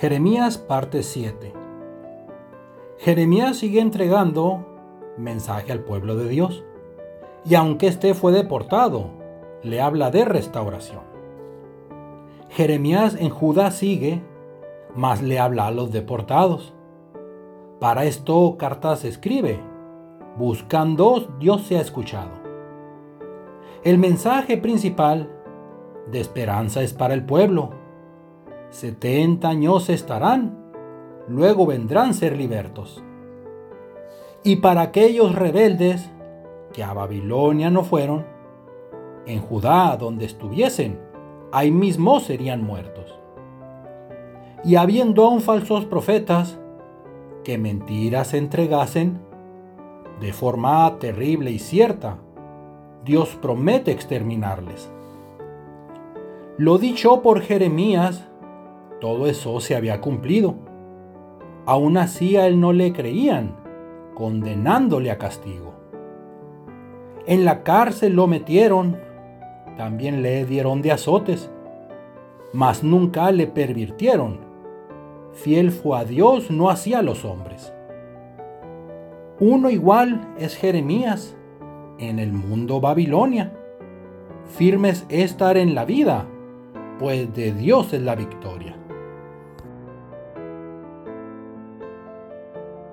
Jeremías parte 7 Jeremías sigue entregando mensaje al pueblo de Dios. Y aunque éste fue deportado, le habla de restauración. Jeremías en Judá sigue, mas le habla a los deportados. Para esto cartas escribe, buscando Dios se ha escuchado. El mensaje principal de esperanza es para el pueblo. Setenta años estarán, luego vendrán ser libertos. Y para aquellos rebeldes que a Babilonia no fueron, en Judá donde estuviesen, ahí mismo serían muertos. Y habiendo aún falsos profetas que mentiras entregasen, de forma terrible y cierta, Dios promete exterminarles. Lo dicho por Jeremías, todo eso se había cumplido. Aún así a él no le creían, condenándole a castigo. En la cárcel lo metieron, también le dieron de azotes, mas nunca le pervirtieron. Fiel fue a Dios, no hacía a los hombres. Uno igual es Jeremías en el mundo Babilonia. Firmes estar en la vida, pues de Dios es la victoria.